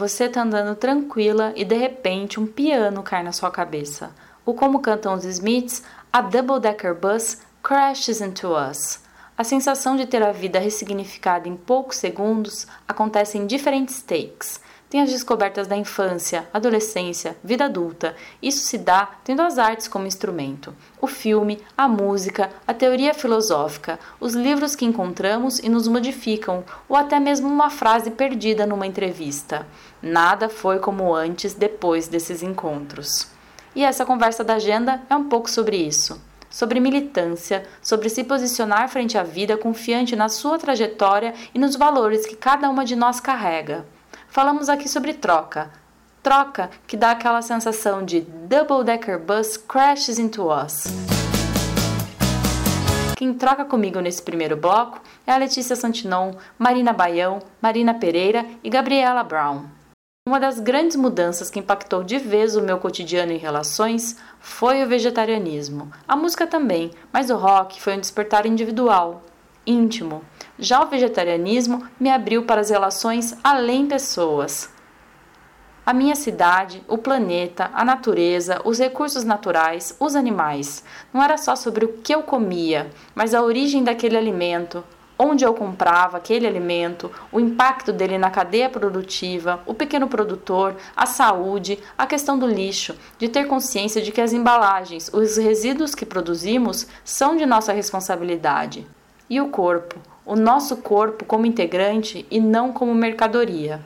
Você tá andando tranquila e de repente um piano cai na sua cabeça. Ou como cantam os Smiths, a double-decker bus crashes into us. A sensação de ter a vida ressignificada em poucos segundos acontece em diferentes takes. Tem as descobertas da infância, adolescência, vida adulta. Isso se dá tendo as artes como instrumento. O filme, a música, a teoria filosófica, os livros que encontramos e nos modificam, ou até mesmo uma frase perdida numa entrevista. Nada foi como antes depois desses encontros. E essa conversa da agenda é um pouco sobre isso sobre militância, sobre se posicionar frente à vida confiante na sua trajetória e nos valores que cada uma de nós carrega. Falamos aqui sobre troca. Troca que dá aquela sensação de double decker bus crashes into us. Quem troca comigo nesse primeiro bloco é a Letícia Santinon, Marina Baião, Marina Pereira e Gabriela Brown. Uma das grandes mudanças que impactou de vez o meu cotidiano e relações foi o vegetarianismo. A música também, mas o rock foi um despertar individual, íntimo. Já o vegetarianismo me abriu para as relações além pessoas. A minha cidade, o planeta, a natureza, os recursos naturais, os animais. Não era só sobre o que eu comia, mas a origem daquele alimento, onde eu comprava aquele alimento, o impacto dele na cadeia produtiva, o pequeno produtor, a saúde, a questão do lixo, de ter consciência de que as embalagens, os resíduos que produzimos são de nossa responsabilidade. E o corpo, o nosso corpo como integrante e não como mercadoria.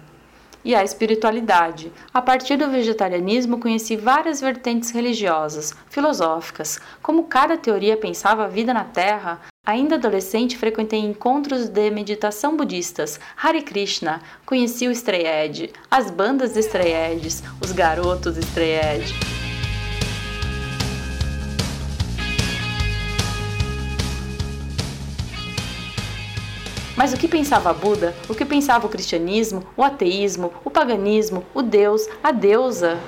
E a espiritualidade. A partir do vegetarianismo, conheci várias vertentes religiosas, filosóficas, como cada teoria pensava a vida na Terra. Ainda adolescente, frequentei encontros de meditação budistas, Hare Krishna, conheci o Stray as bandas de Stray os garotos Stray Mas o que pensava Buda, o que pensava o cristianismo, o ateísmo, o paganismo, o Deus, a deusa?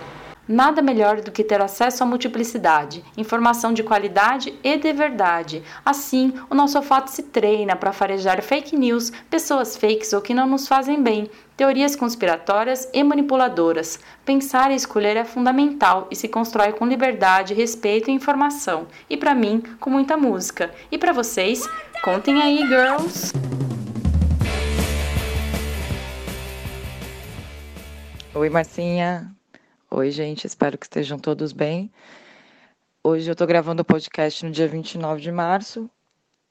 Nada melhor do que ter acesso à multiplicidade, informação de qualidade e de verdade. Assim, o nosso olfato se treina para farejar fake news, pessoas fakes ou que não nos fazem bem, teorias conspiratórias e manipuladoras. Pensar e escolher é fundamental e se constrói com liberdade, respeito e informação. E para mim, com muita música. E para vocês, contem aí, girls! Oi, Marcinha. Oi, gente. Espero que estejam todos bem. Hoje eu estou gravando o podcast no dia 29 de março.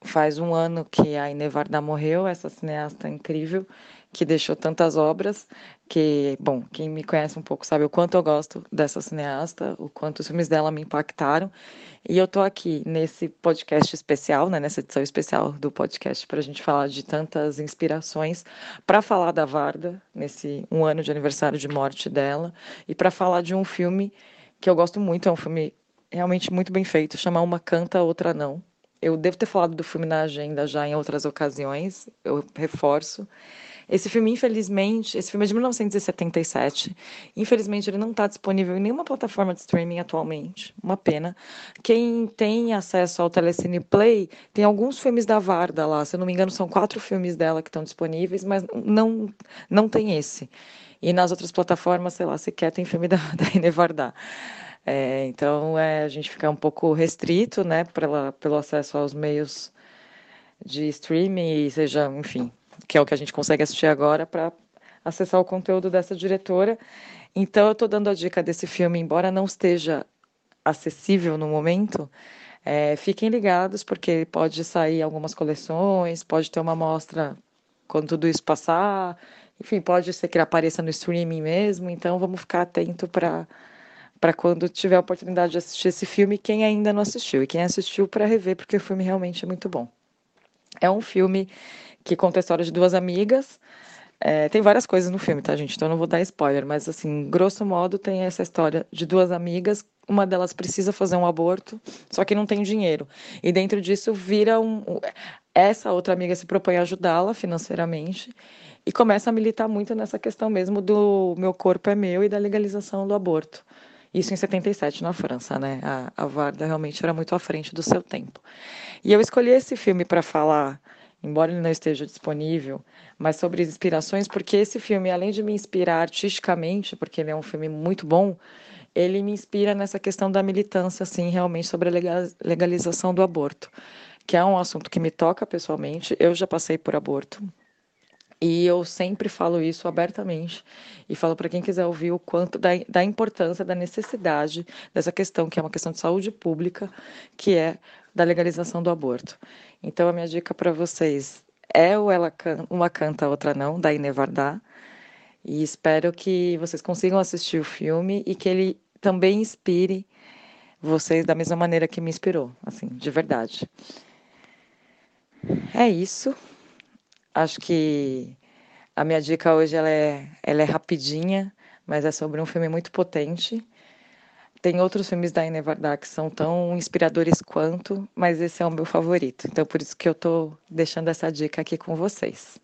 Faz um ano que a Inevarda morreu, essa cineasta incrível que deixou tantas obras, que, bom, quem me conhece um pouco sabe o quanto eu gosto dessa cineasta, o quanto os filmes dela me impactaram. E eu tô aqui nesse podcast especial, né, nessa edição especial do podcast, para a gente falar de tantas inspirações, para falar da Varda, nesse um ano de aniversário de morte dela, e para falar de um filme que eu gosto muito, é um filme realmente muito bem feito, chama Uma Canta, Outra Não. Eu devo ter falado do filme na agenda já em outras ocasiões, eu reforço. Esse filme, infelizmente, esse filme é de 1977. Infelizmente, ele não está disponível em nenhuma plataforma de streaming atualmente. Uma pena. Quem tem acesso ao Telecine Play tem alguns filmes da Varda lá. Se eu não me engano, são quatro filmes dela que estão disponíveis, mas não, não tem esse. E nas outras plataformas, sei lá, sequer tem filme da, da Ine Varda. É, então, é, a gente fica um pouco restrito, né, pela, pelo acesso aos meios de streaming, seja, enfim, que é o que a gente consegue assistir agora para acessar o conteúdo dessa diretora. Então, eu estou dando a dica desse filme, embora não esteja acessível no momento. É, fiquem ligados, porque pode sair algumas coleções, pode ter uma mostra quando tudo isso passar, enfim, pode ser que ele apareça no streaming mesmo. Então, vamos ficar atento para para quando tiver a oportunidade de assistir esse filme, quem ainda não assistiu e quem assistiu para rever, porque o filme realmente é muito bom. É um filme que conta a história de duas amigas. É, tem várias coisas no filme, tá, gente? Então eu não vou dar spoiler, mas assim, grosso modo, tem essa história de duas amigas. Uma delas precisa fazer um aborto, só que não tem dinheiro. E dentro disso vira um. Essa outra amiga se propõe a ajudá-la financeiramente e começa a militar muito nessa questão mesmo do meu corpo é meu e da legalização do aborto. Isso em 77, na França, né? A, a Varda realmente era muito à frente do seu tempo. E eu escolhi esse filme para falar embora ele não esteja disponível, mas sobre inspirações, porque esse filme, além de me inspirar artisticamente, porque ele é um filme muito bom, ele me inspira nessa questão da militância, assim, realmente sobre a legalização do aborto, que é um assunto que me toca pessoalmente. Eu já passei por aborto, e eu sempre falo isso abertamente e falo para quem quiser ouvir o quanto da, da, importância, da necessidade dessa questão, que é uma questão de saúde pública, que é da legalização do aborto. Então, a minha dica para vocês é o Ela Can Uma Canta, Outra Não, da Inevardá. E espero que vocês consigam assistir o filme e que ele também inspire vocês da mesma maneira que me inspirou, assim, de verdade. É isso. Acho que a minha dica hoje ela é, ela é rapidinha, mas é sobre um filme muito potente. Tem outros filmes da Ine que são tão inspiradores quanto, mas esse é o meu favorito. Então, por isso que eu estou deixando essa dica aqui com vocês.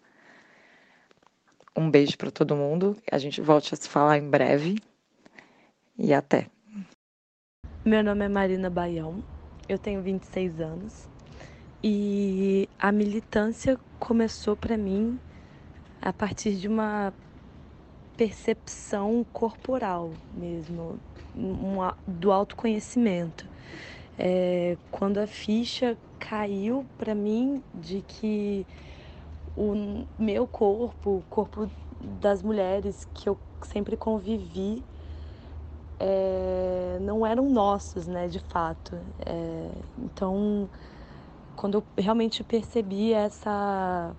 Um beijo para todo mundo. A gente volta a se falar em breve. E até. Meu nome é Marina Baião. Eu tenho 26 anos. E a militância começou para mim a partir de uma percepção corporal mesmo, uma, do autoconhecimento. É, quando a ficha caiu para mim de que o meu corpo, o corpo das mulheres que eu sempre convivi, é, não eram nossos, né, de fato. É, então quando eu realmente percebi essa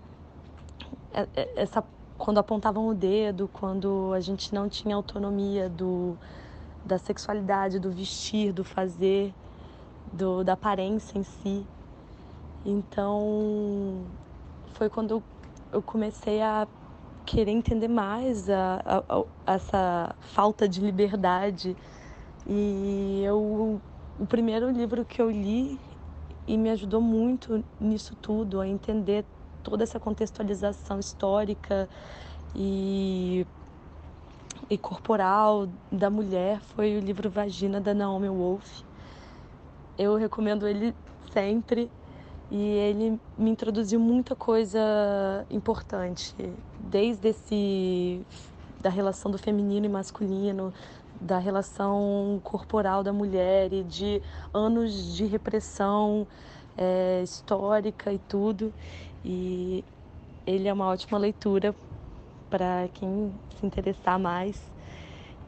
é, é, essa quando apontavam o dedo, quando a gente não tinha autonomia do da sexualidade, do vestir, do fazer, do da aparência em si. Então foi quando eu comecei a querer entender mais a, a, a, essa falta de liberdade. E eu, o primeiro livro que eu li e me ajudou muito nisso tudo, a entender toda essa contextualização histórica e, e corporal da mulher foi o livro Vagina da Naomi Wolf. Eu recomendo ele sempre e ele me introduziu muita coisa importante, desde esse da relação do feminino e masculino, da relação corporal da mulher e de anos de repressão é, histórica e tudo. E ele é uma ótima leitura para quem se interessar mais.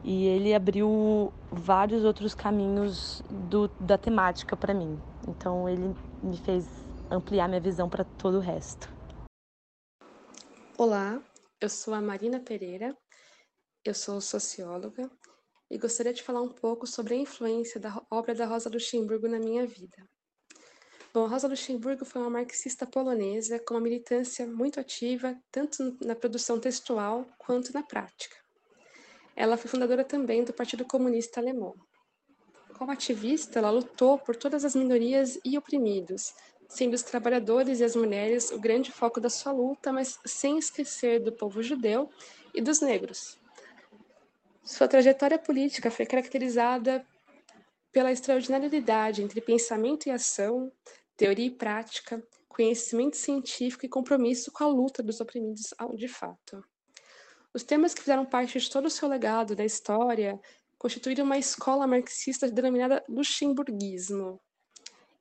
E ele abriu vários outros caminhos do, da temática para mim. Então ele me fez ampliar minha visão para todo o resto. Olá, eu sou a Marina Pereira, eu sou socióloga e gostaria de falar um pouco sobre a influência da obra da Rosa Luxemburgo na minha vida. Bom, Rosa Luxemburgo foi uma marxista polonesa com uma militância muito ativa, tanto na produção textual quanto na prática. Ela foi fundadora também do Partido Comunista Alemão. Como ativista, ela lutou por todas as minorias e oprimidos, sendo os trabalhadores e as mulheres o grande foco da sua luta, mas sem esquecer do povo judeu e dos negros, sua trajetória política foi caracterizada pela extraordinariedade entre pensamento e ação, teoria e prática, conhecimento científico e compromisso com a luta dos oprimidos de fato. Os temas que fizeram parte de todo o seu legado da história constituíram uma escola marxista denominada Luxemburguismo.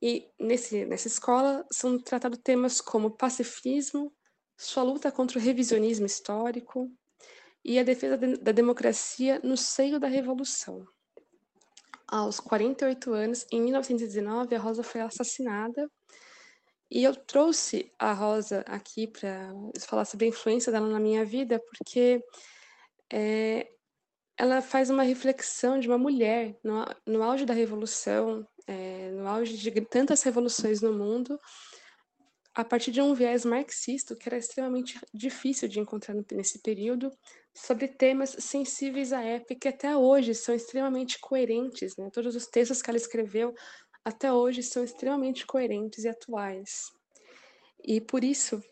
E nesse, nessa escola são tratados temas como pacifismo, sua luta contra o revisionismo histórico, e a defesa da democracia no seio da Revolução. Aos 48 anos, em 1919, a Rosa foi assassinada e eu trouxe a Rosa aqui para falar sobre a influência dela na minha vida, porque é, ela faz uma reflexão de uma mulher no, no auge da Revolução, é, no auge de tantas revoluções no mundo, a partir de um viés marxista, que era extremamente difícil de encontrar nesse período, sobre temas sensíveis à época que até hoje são extremamente coerentes. Né? Todos os textos que ela escreveu até hoje são extremamente coerentes e atuais. E por isso,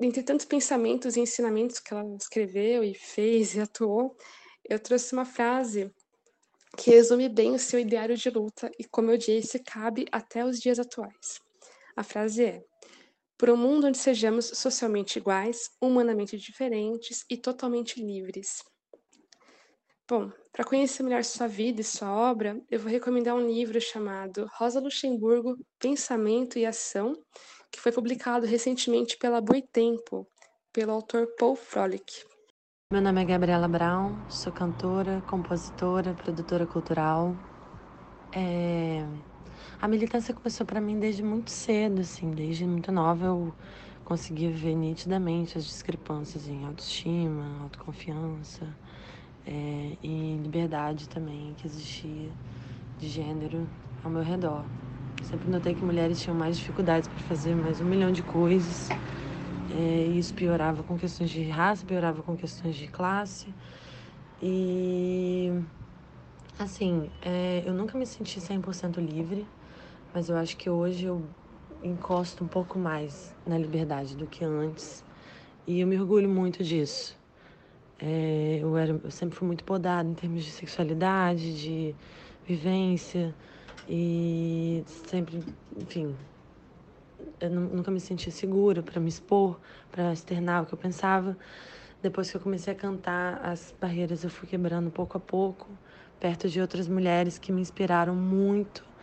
entre tantos pensamentos e ensinamentos que ela escreveu e fez e atuou, eu trouxe uma frase que resume bem o seu ideário de luta e, como eu disse, cabe até os dias atuais. A frase é: por um mundo onde sejamos socialmente iguais, humanamente diferentes e totalmente livres. Bom, para conhecer melhor sua vida e sua obra, eu vou recomendar um livro chamado Rosa Luxemburgo, Pensamento e Ação, que foi publicado recentemente pela Boitempo, pelo autor Paul Froelich. Meu nome é Gabriela Brown, sou cantora, compositora, produtora cultural. É... A militância começou para mim desde muito cedo, assim, desde muito nova eu consegui ver nitidamente as discrepâncias em autoestima, autoconfiança é, e liberdade também que existia de gênero ao meu redor. Sempre notei que mulheres tinham mais dificuldades para fazer mais um milhão de coisas é, isso piorava com questões de raça, piorava com questões de classe. E, assim, é, eu nunca me senti 100% livre, mas eu acho que hoje eu encosto um pouco mais na liberdade do que antes. E eu me orgulho muito disso. É, eu, era, eu sempre fui muito podada em termos de sexualidade, de vivência e sempre, enfim, eu nunca me senti segura para me expor, para externar o que eu pensava. Depois que eu comecei a cantar, as barreiras eu fui quebrando pouco a pouco, perto de outras mulheres que me inspiraram muito.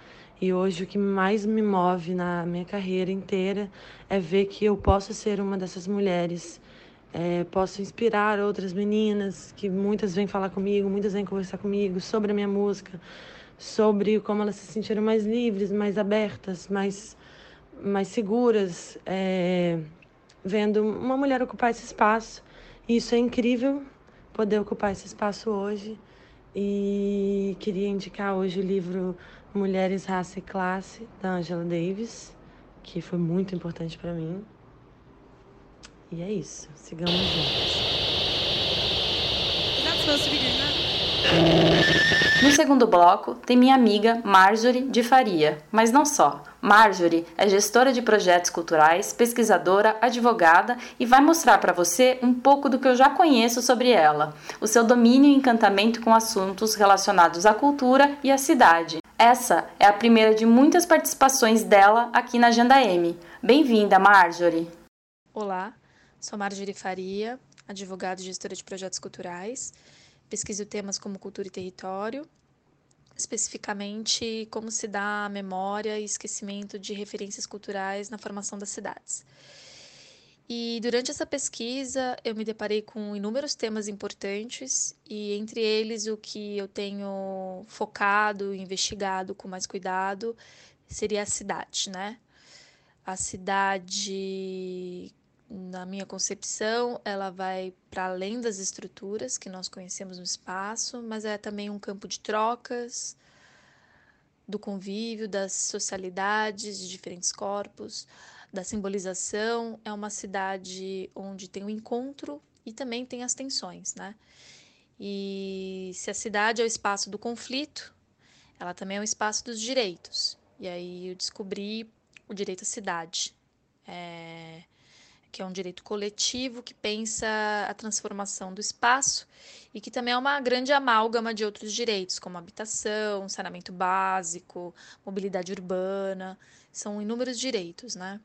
E hoje o que mais me move na minha carreira inteira é ver que eu posso ser uma dessas mulheres. É, posso inspirar outras meninas que muitas vêm falar comigo, muitas vêm conversar comigo sobre a minha música, sobre como elas se sentiram mais livres, mais abertas, mais mais seguras, é, vendo uma mulher ocupar esse espaço. E isso é incrível, poder ocupar esse espaço hoje. E queria indicar hoje o livro Mulheres, Raça e Classe, da Angela Davis, que foi muito importante para mim. E é isso, sigamos juntos. No segundo bloco, tem minha amiga Marjorie de Faria, mas não só. Marjorie é gestora de projetos culturais, pesquisadora, advogada e vai mostrar para você um pouco do que eu já conheço sobre ela, o seu domínio e encantamento com assuntos relacionados à cultura e à cidade. Essa é a primeira de muitas participações dela aqui na Agenda M. Bem-vinda, Marjorie! Olá, sou Marjorie Faria, advogada e gestora de projetos culturais Pesquiso temas como cultura e território, especificamente como se dá a memória e esquecimento de referências culturais na formação das cidades. E durante essa pesquisa eu me deparei com inúmeros temas importantes e entre eles o que eu tenho focado, investigado com mais cuidado seria a cidade, né? A cidade na minha concepção, ela vai para além das estruturas que nós conhecemos no espaço, mas é também um campo de trocas, do convívio, das socialidades de diferentes corpos, da simbolização. É uma cidade onde tem o encontro e também tem as tensões, né? E se a cidade é o espaço do conflito, ela também é o espaço dos direitos. E aí eu descobri o direito à cidade. É, que é um direito coletivo que pensa a transformação do espaço e que também é uma grande amálgama de outros direitos, como habitação, saneamento básico, mobilidade urbana, são inúmeros direitos, né?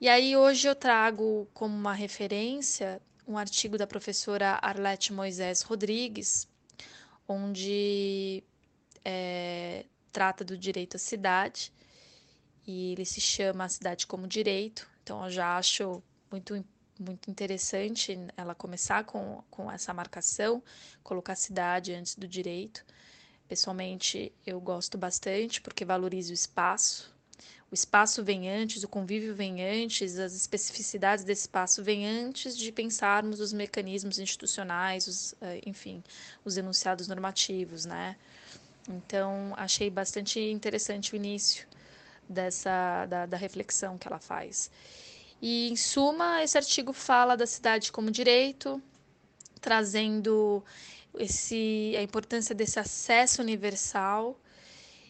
E aí hoje eu trago como uma referência um artigo da professora Arlete Moisés Rodrigues, onde é, trata do direito à cidade, e ele se chama A Cidade como Direito, então, eu já acho muito, muito interessante ela começar com, com essa marcação, colocar a cidade antes do direito. Pessoalmente, eu gosto bastante porque valoriza o espaço. O espaço vem antes, o convívio vem antes, as especificidades desse espaço vêm antes de pensarmos os mecanismos institucionais, os, eh, enfim, os enunciados normativos, né? Então, achei bastante interessante o início dessa da, da reflexão que ela faz. E, em suma, esse artigo fala da cidade como direito, trazendo esse, a importância desse acesso universal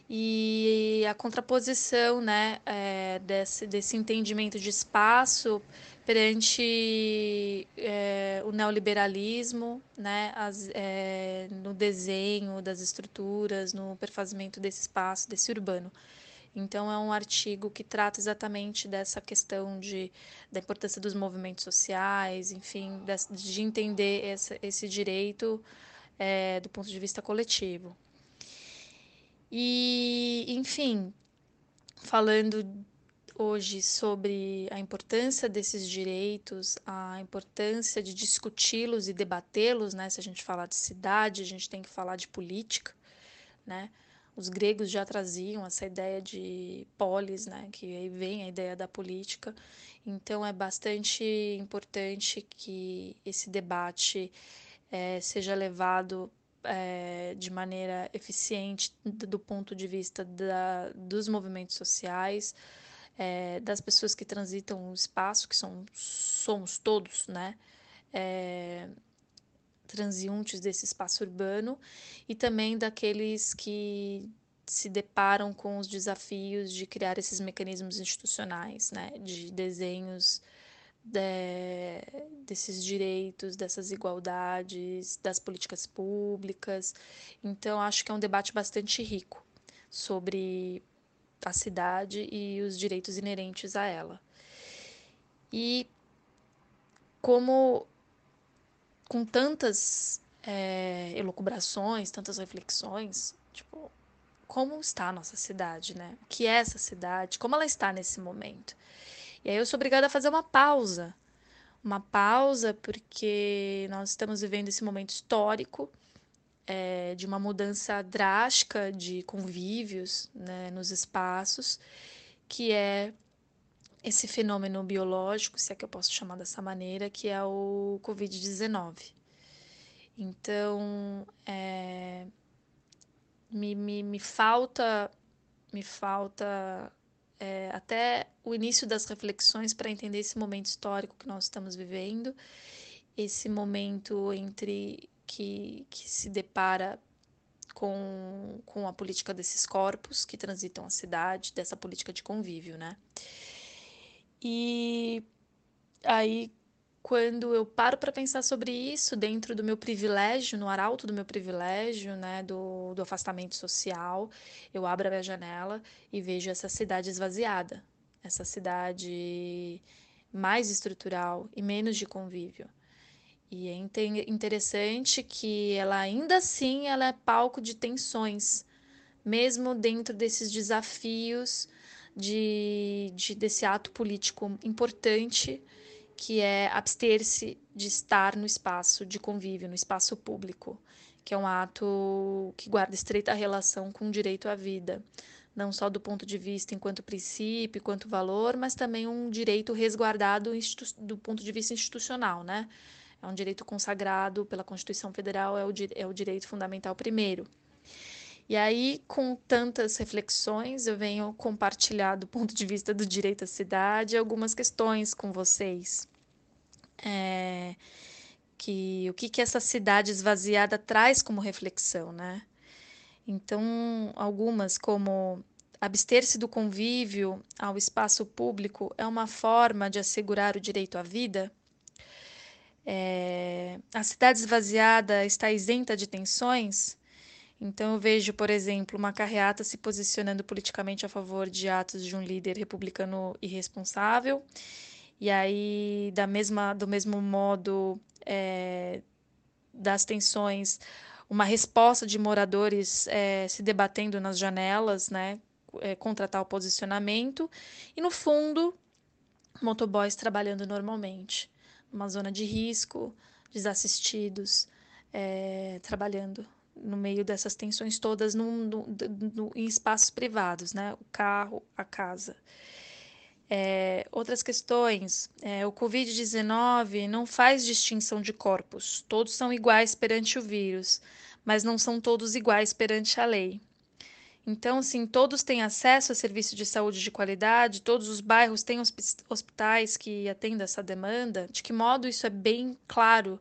e a contraposição né, é, desse, desse entendimento de espaço perante é, o neoliberalismo, né, as, é, no desenho das estruturas, no perfazimento desse espaço, desse urbano. Então é um artigo que trata exatamente dessa questão de, da importância dos movimentos sociais, enfim, de, de entender esse direito é, do ponto de vista coletivo. E, enfim, falando hoje sobre a importância desses direitos, a importância de discuti-los e debatê-los, né? Se a gente falar de cidade, a gente tem que falar de política, né? Os gregos já traziam essa ideia de polis, né? Que aí vem a ideia da política. Então é bastante importante que esse debate é, seja levado é, de maneira eficiente do ponto de vista da, dos movimentos sociais, é, das pessoas que transitam o espaço, que são, somos todos, né? É, transeuntes desse espaço urbano, e também daqueles que se deparam com os desafios de criar esses mecanismos institucionais, né? De desenhos de, desses direitos, dessas igualdades, das políticas públicas. Então, acho que é um debate bastante rico sobre a cidade e os direitos inerentes a ela. E como com tantas é, elucubrações, tantas reflexões, tipo, como está a nossa cidade, né? O que é essa cidade? Como ela está nesse momento? E aí eu sou obrigada a fazer uma pausa. Uma pausa porque nós estamos vivendo esse momento histórico é, de uma mudança drástica de convívios né, nos espaços, que é esse fenômeno biológico, se é que eu posso chamar dessa maneira, que é o Covid-19. Então, é, me, me, me falta me falta é, até o início das reflexões para entender esse momento histórico que nós estamos vivendo, esse momento entre que, que se depara com, com a política desses corpos que transitam a cidade, dessa política de convívio, né? E aí, quando eu paro para pensar sobre isso dentro do meu privilégio, no arauto do meu privilégio, né, do, do afastamento social, eu abro a minha janela e vejo essa cidade esvaziada, essa cidade mais estrutural e menos de convívio. E é interessante que ela ainda assim ela é palco de tensões, mesmo dentro desses desafios de, de desse ato político importante que é abster-se de estar no espaço de convívio, no espaço público, que é um ato que guarda estreita relação com o direito à vida, não só do ponto de vista enquanto princípio, enquanto valor, mas também um direito resguardado do ponto de vista institucional, né? é um direito consagrado pela Constituição Federal, é o, é o direito fundamental primeiro. E aí, com tantas reflexões, eu venho compartilhar do ponto de vista do direito à cidade algumas questões com vocês. É, que o que, que essa cidade esvaziada traz como reflexão, né? Então, algumas como abster-se do convívio ao espaço público é uma forma de assegurar o direito à vida. É, a cidade esvaziada está isenta de tensões? Então, eu vejo, por exemplo, uma carreata se posicionando politicamente a favor de atos de um líder republicano irresponsável, e aí, da mesma, do mesmo modo, é, das tensões, uma resposta de moradores é, se debatendo nas janelas, né, é, contra tal posicionamento, e no fundo, motoboys trabalhando normalmente uma zona de risco, desassistidos, é, trabalhando no meio dessas tensões todas em espaços privados, né? O carro, a casa. É, outras questões, é, o Covid-19 não faz distinção de corpos, todos são iguais perante o vírus, mas não são todos iguais perante a lei. Então, assim, todos têm acesso a serviço de saúde de qualidade, todos os bairros têm hospitais que atendem essa demanda. De que modo isso é bem claro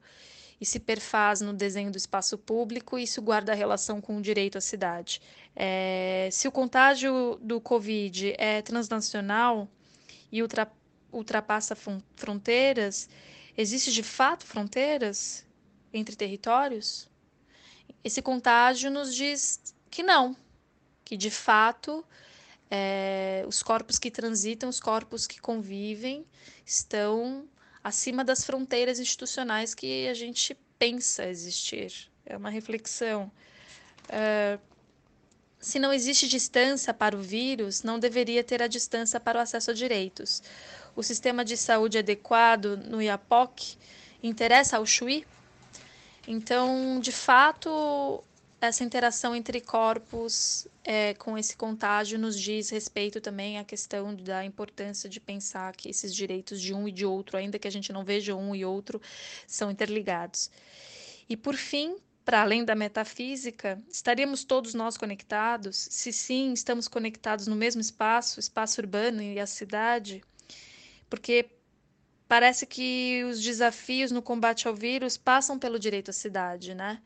se perfaz no desenho do espaço público isso guarda relação com o direito à cidade? É, se o contágio do Covid é transnacional e ultra, ultrapassa fronteiras, existe de fato fronteiras entre territórios? Esse contágio nos diz que não, que de fato é, os corpos que transitam, os corpos que convivem, estão acima das fronteiras institucionais que a gente pensa existir. É uma reflexão. É, se não existe distância para o vírus, não deveria ter a distância para o acesso a direitos. O sistema de saúde adequado no IAPOC interessa ao Chuí? Então, de fato, essa interação entre corpos é, com esse contágio nos diz respeito também à questão da importância de pensar que esses direitos de um e de outro, ainda que a gente não veja um e outro, são interligados. E por fim, para além da metafísica, estaríamos todos nós conectados? Se sim, estamos conectados no mesmo espaço, espaço urbano e a cidade? Porque parece que os desafios no combate ao vírus passam pelo direito à cidade, né?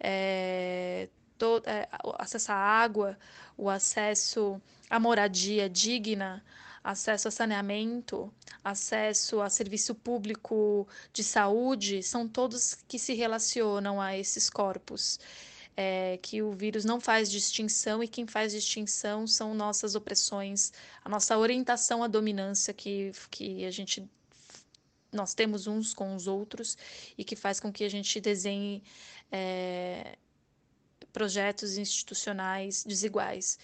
É, todo, é, o acesso à água, o acesso à moradia digna, acesso a saneamento, acesso a serviço público de saúde, são todos que se relacionam a esses corpos. É, que o vírus não faz distinção e quem faz distinção são nossas opressões, a nossa orientação à dominância que, que a gente nós temos uns com os outros e que faz com que a gente desenhe é, projetos institucionais desiguais.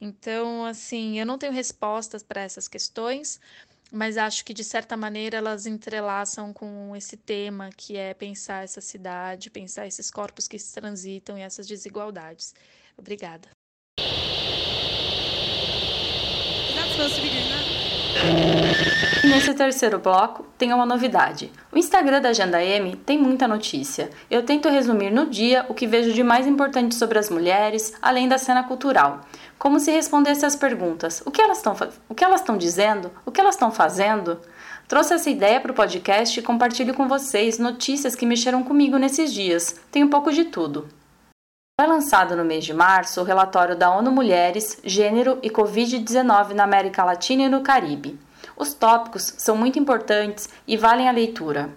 Então, assim, eu não tenho respostas para essas questões, mas acho que de certa maneira elas entrelaçam com esse tema que é pensar essa cidade, pensar esses corpos que se transitam e essas desigualdades. Obrigada. That's supposed to be doing that. E nesse terceiro bloco tem uma novidade. O Instagram da Agenda M tem muita notícia. Eu tento resumir no dia o que vejo de mais importante sobre as mulheres, além da cena cultural. Como se respondesse às perguntas: o que elas estão o que elas estão dizendo? O que elas estão fazendo? Trouxe essa ideia para o podcast e compartilho com vocês notícias que mexeram comigo nesses dias. Tem um pouco de tudo. Foi lançado no mês de março o relatório da ONU Mulheres, Gênero e Covid-19 na América Latina e no Caribe. Os tópicos são muito importantes e valem a leitura.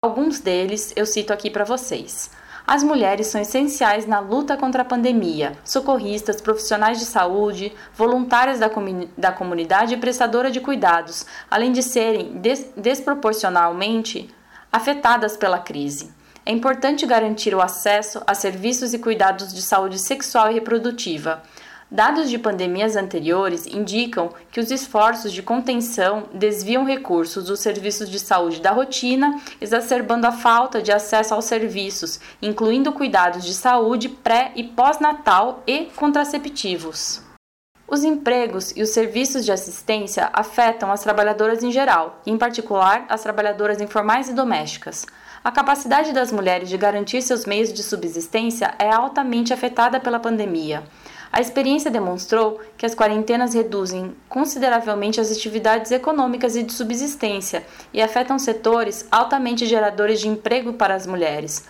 Alguns deles eu cito aqui para vocês. As mulheres são essenciais na luta contra a pandemia, socorristas, profissionais de saúde, voluntárias da, comun da comunidade e prestadora de cuidados, além de serem des desproporcionalmente afetadas pela crise. É importante garantir o acesso a serviços e cuidados de saúde sexual e reprodutiva, Dados de pandemias anteriores indicam que os esforços de contenção desviam recursos dos serviços de saúde da rotina, exacerbando a falta de acesso aos serviços, incluindo cuidados de saúde pré e pós-natal e contraceptivos. Os empregos e os serviços de assistência afetam as trabalhadoras em geral, em particular as trabalhadoras informais e domésticas. A capacidade das mulheres de garantir seus meios de subsistência é altamente afetada pela pandemia. A experiência demonstrou que as quarentenas reduzem consideravelmente as atividades econômicas e de subsistência e afetam setores altamente geradores de emprego para as mulheres,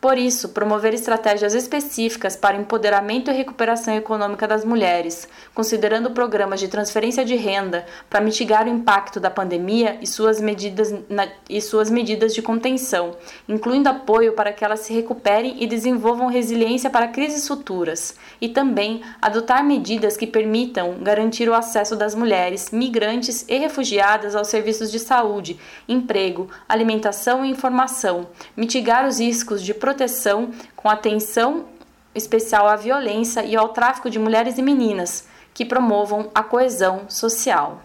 por isso, promover estratégias específicas para empoderamento e recuperação econômica das mulheres, considerando programas de transferência de renda para mitigar o impacto da pandemia e suas medidas, na, e suas medidas de contenção, incluindo apoio para que elas se recuperem e desenvolvam resiliência para crises futuras, e também adotar medidas que permitam garantir o acesso das mulheres, migrantes e refugiadas aos serviços de saúde, emprego, alimentação e informação, mitigar os riscos de proteção com atenção especial à violência e ao tráfico de mulheres e meninas, que promovam a coesão social.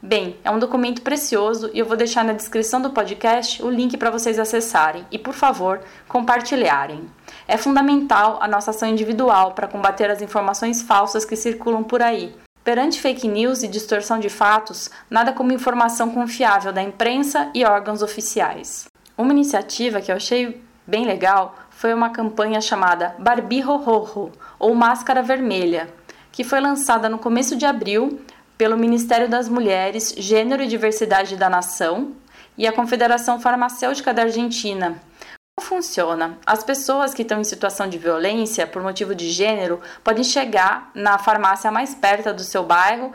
Bem, é um documento precioso e eu vou deixar na descrição do podcast o link para vocês acessarem e, por favor, compartilharem. É fundamental a nossa ação individual para combater as informações falsas que circulam por aí. Perante fake news e distorção de fatos, nada como informação confiável da imprensa e órgãos oficiais. Uma iniciativa que eu achei bem legal foi uma campanha chamada Barbie Rojo, ou Máscara Vermelha, que foi lançada no começo de abril pelo Ministério das Mulheres, Gênero e Diversidade da Nação e a Confederação Farmacêutica da Argentina. Como funciona? As pessoas que estão em situação de violência por motivo de gênero podem chegar na farmácia mais perto do seu bairro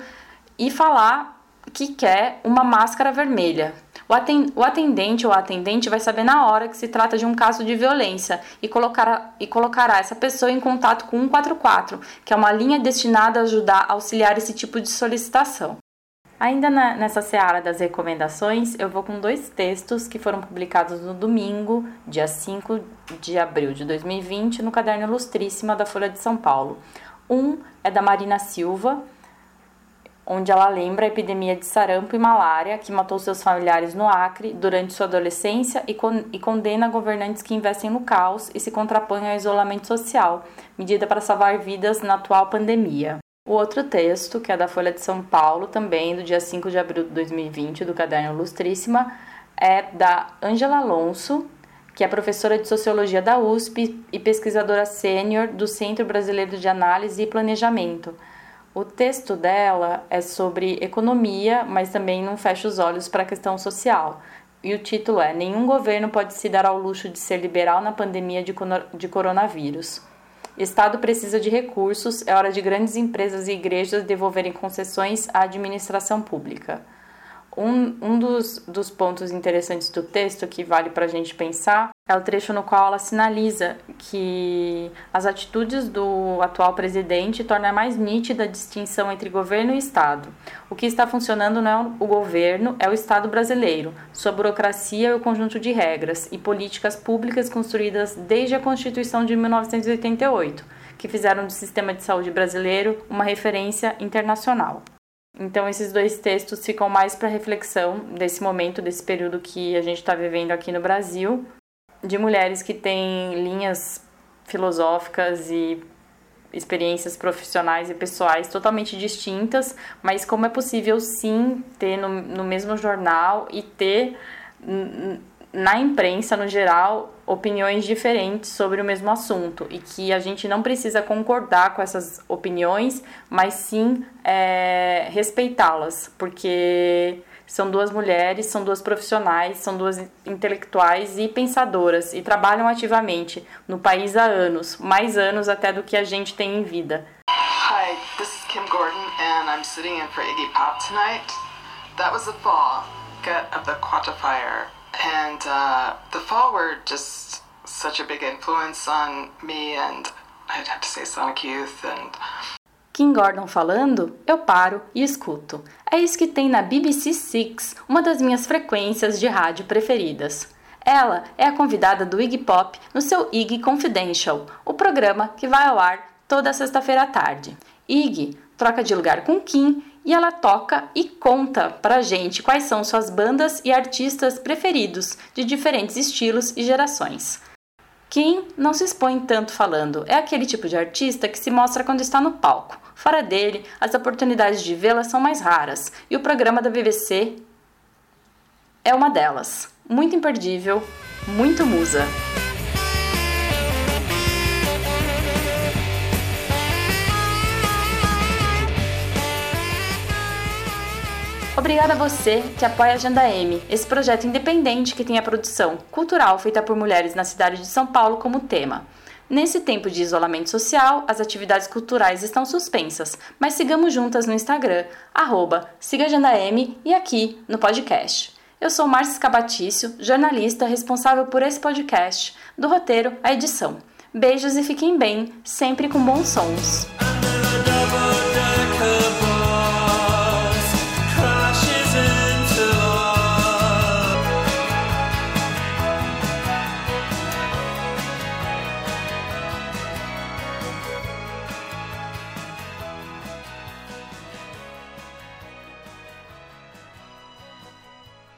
e falar que quer uma máscara vermelha. O atendente ou atendente vai saber na hora que se trata de um caso de violência e colocará, e colocará essa pessoa em contato com o 144, que é uma linha destinada a ajudar a auxiliar esse tipo de solicitação. Ainda na, nessa seara das recomendações, eu vou com dois textos que foram publicados no domingo, dia 5 de abril de 2020, no caderno Ilustríssima da Folha de São Paulo. Um é da Marina Silva, onde ela lembra a epidemia de sarampo e malária que matou seus familiares no Acre durante sua adolescência e, con e condena governantes que investem no caos e se contrapõem ao isolamento social, medida para salvar vidas na atual pandemia. O outro texto, que é da Folha de São Paulo, também do dia 5 de abril de 2020, do caderno Ilustríssima, é da Ângela Alonso, que é professora de Sociologia da USP e pesquisadora sênior do Centro Brasileiro de Análise e Planejamento. O texto dela é sobre economia, mas também não fecha os olhos para a questão social. E o título é Nenhum governo pode se dar ao luxo de ser liberal na pandemia de coronavírus. Estado precisa de recursos, é hora de grandes empresas e igrejas devolverem concessões à administração pública. Um, um dos, dos pontos interessantes do texto que vale para a gente pensar é o trecho no qual ela sinaliza que as atitudes do atual presidente tornam mais nítida a distinção entre governo e Estado. O que está funcionando não é o governo, é o Estado brasileiro, sua burocracia e o conjunto de regras e políticas públicas construídas desde a Constituição de 1988, que fizeram do sistema de saúde brasileiro uma referência internacional. Então, esses dois textos ficam mais para reflexão desse momento, desse período que a gente está vivendo aqui no Brasil, de mulheres que têm linhas filosóficas e experiências profissionais e pessoais totalmente distintas, mas como é possível sim ter no, no mesmo jornal e ter na imprensa no geral opiniões diferentes sobre o mesmo assunto? E que a gente não precisa concordar com essas opiniões, mas sim é, respeitá-las, porque são duas mulheres, são duas profissionais, são duas intelectuais e pensadoras e trabalham ativamente no país há anos, mais anos até do que a gente tem em vida. Hi, this is Kim Gordon and I'm sitting in for Iggy Pop tonight. That was the fall, get of the Quantifier. And uh, the fall were just such a big influence on me and I'd have to say Sonic Youth and Kim Gordon falando, eu paro e escuto. É isso que tem na BBC Six, uma das minhas frequências de rádio preferidas. Ela é a convidada do Iggy Pop no seu Iggy Confidential, o programa que vai ao ar toda sexta-feira à tarde. Iggy troca de lugar com Kim e ela toca e conta pra gente quais são suas bandas e artistas preferidos de diferentes estilos e gerações. Kim não se expõe tanto falando, é aquele tipo de artista que se mostra quando está no palco. Fora dele, as oportunidades de vê-la são mais raras e o programa da BBC é uma delas. Muito imperdível, muito musa. Obrigada a você que apoia a Agenda M, esse projeto independente que tem a produção cultural feita por mulheres na cidade de São Paulo como tema. Nesse tempo de isolamento social, as atividades culturais estão suspensas, mas sigamos juntas no Instagram, arroba SigaAgendaM e aqui no podcast. Eu sou Márcia Cabatício, jornalista responsável por esse podcast, do roteiro à edição. Beijos e fiquem bem, sempre com bons sons.